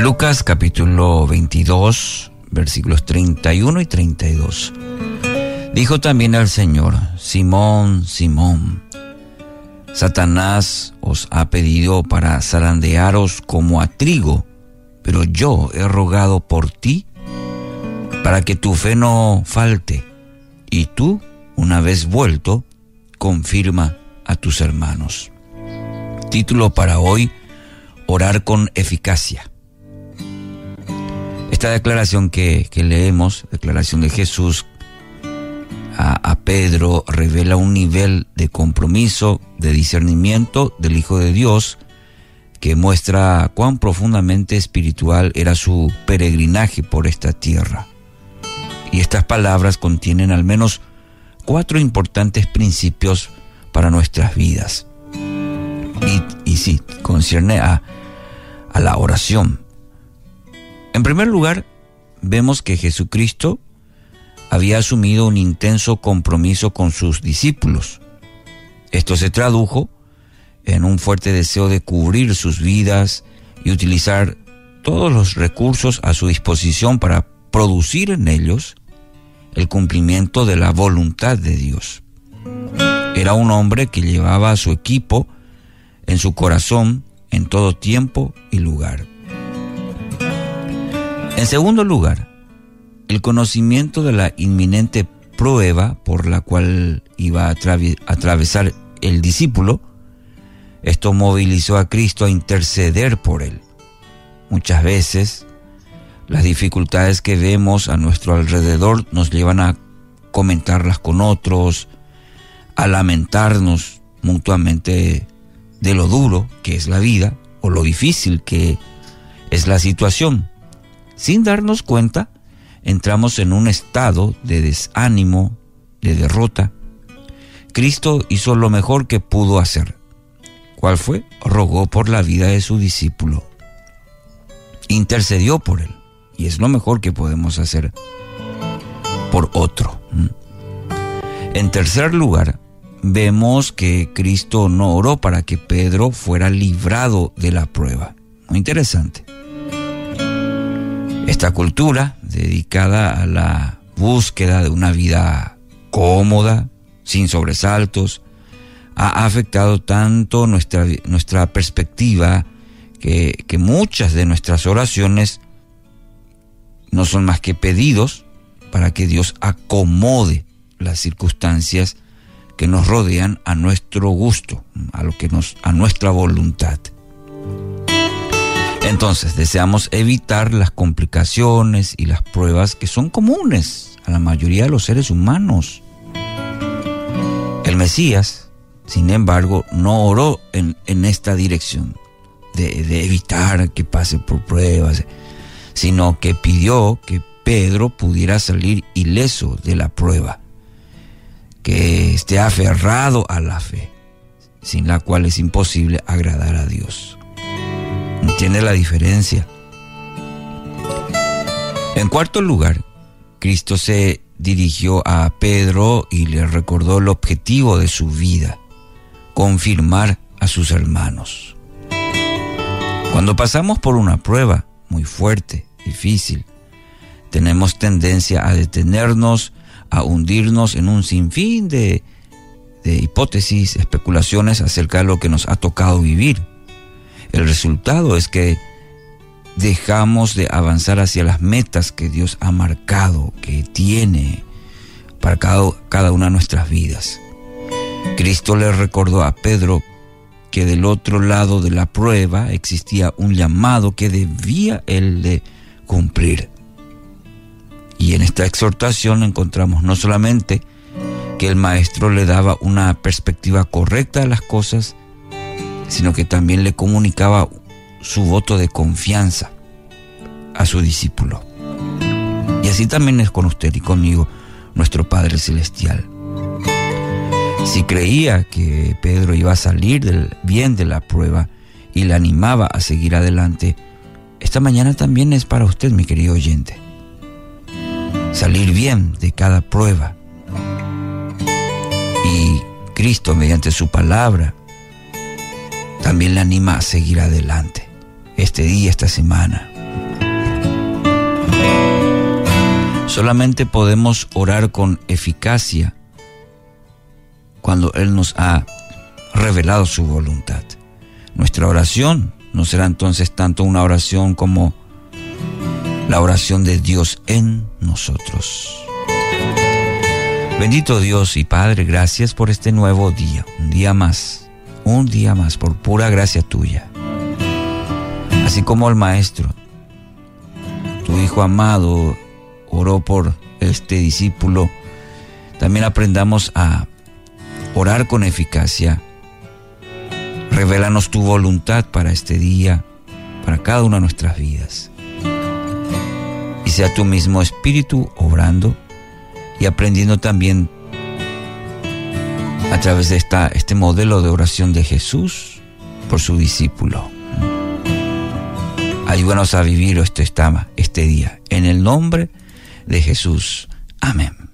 Lucas capítulo 22, versículos 31 y 32. Dijo también el Señor, Simón, Simón, Satanás os ha pedido para zarandearos como a trigo, pero yo he rogado por ti para que tu fe no falte, y tú, una vez vuelto, confirma a tus hermanos. Título para hoy, Orar con eficacia. Esta declaración que, leemos, declaración de Jesús a, Pedro, revela un nivel de compromiso, de discernimiento del Hijo de Dios, que muestra cuán profundamente espiritual era su peregrinaje por esta tierra. Y estas palabras contienen al menos cuatro importantes principios para nuestras vidas. Y, y sí, concierne a, a la oración. En primer lugar, vemos que Jesucristo había asumido un intenso compromiso con sus discípulos. Esto se tradujo en un fuerte deseo de cubrir sus vidas y utilizar todos los recursos a su disposición para producir en ellos el cumplimiento de la voluntad de Dios. Era un hombre que llevaba a su equipo en su corazón en todo tiempo y lugar. En segundo lugar, el conocimiento de la inminente prueba por la cual iba a atravesar el discípulo, esto movilizó a Cristo a interceder por él. Muchas veces las dificultades que vemos a nuestro alrededor nos llevan a comentarlas con otros, a lamentarnos mutuamente de lo duro que es la vida o lo difícil que es la situación. Sin darnos cuenta, entramos en un estado de desánimo, de derrota. Cristo hizo lo mejor que pudo hacer. ¿Cuál fue? Rogó por la vida de su discípulo. Intercedió por él. Y es lo mejor que podemos hacer por otro. En tercer lugar, vemos que Cristo no oró para que Pedro fuera librado de la prueba. Muy interesante. Esta cultura, dedicada a la búsqueda de una vida cómoda, sin sobresaltos, ha afectado tanto nuestra, nuestra perspectiva que, que muchas de nuestras oraciones no son más que pedidos para que Dios acomode las circunstancias que nos rodean a nuestro gusto, a lo que nos a nuestra voluntad. Entonces, deseamos evitar las complicaciones y las pruebas que son comunes a la mayoría de los seres humanos. El Mesías, sin embargo, no oró en, en esta dirección de, de evitar que pase por pruebas, sino que pidió que Pedro pudiera salir ileso de la prueba, que esté aferrado a la fe, sin la cual es imposible agradar a Dios. ¿Entiende la diferencia? En cuarto lugar, Cristo se dirigió a Pedro y le recordó el objetivo de su vida, confirmar a sus hermanos. Cuando pasamos por una prueba, muy fuerte, difícil. Tenemos tendencia a detenernos, a hundirnos en un sinfín de, de hipótesis, especulaciones acerca de lo que nos ha tocado vivir. El resultado es que dejamos de avanzar hacia las metas que Dios ha marcado, que tiene para cada, una de nuestras vidas. Cristo le recordó a Pedro que del otro lado de la prueba existía un llamado que debía él de cumplir. Y en esta exhortación encontramos no solamente que el maestro le daba una perspectiva correcta de las cosas, sino que también le comunicaba su voto de confianza a su discípulo. Y así también es con usted y conmigo, nuestro Padre Celestial. Si creía que Pedro iba a salir del bien de la prueba y le animaba a seguir adelante, esta mañana también es para usted, mi querido oyente. Salir bien de cada prueba. Y Cristo, mediante su palabra, también le anima a seguir adelante, este día, esta semana. Solamente podemos orar con eficacia cuando Él nos ha revelado su voluntad. Nuestra oración no será entonces tanto una oración como la oración de Dios en nosotros. Bendito Dios y Padre, gracias por este nuevo día, un día más un día más, por pura gracia tuya. Así como el Maestro, tu Hijo amado, oró por este discípulo, también aprendamos a orar con eficacia. Revélanos tu voluntad para este día, para cada una de nuestras vidas. Y sea tu mismo espíritu obrando y aprendiendo también través de esta, este modelo de oración de Jesús por su discípulo. Ayúdanos a vivir este, este día. En el nombre de Jesús. Amén.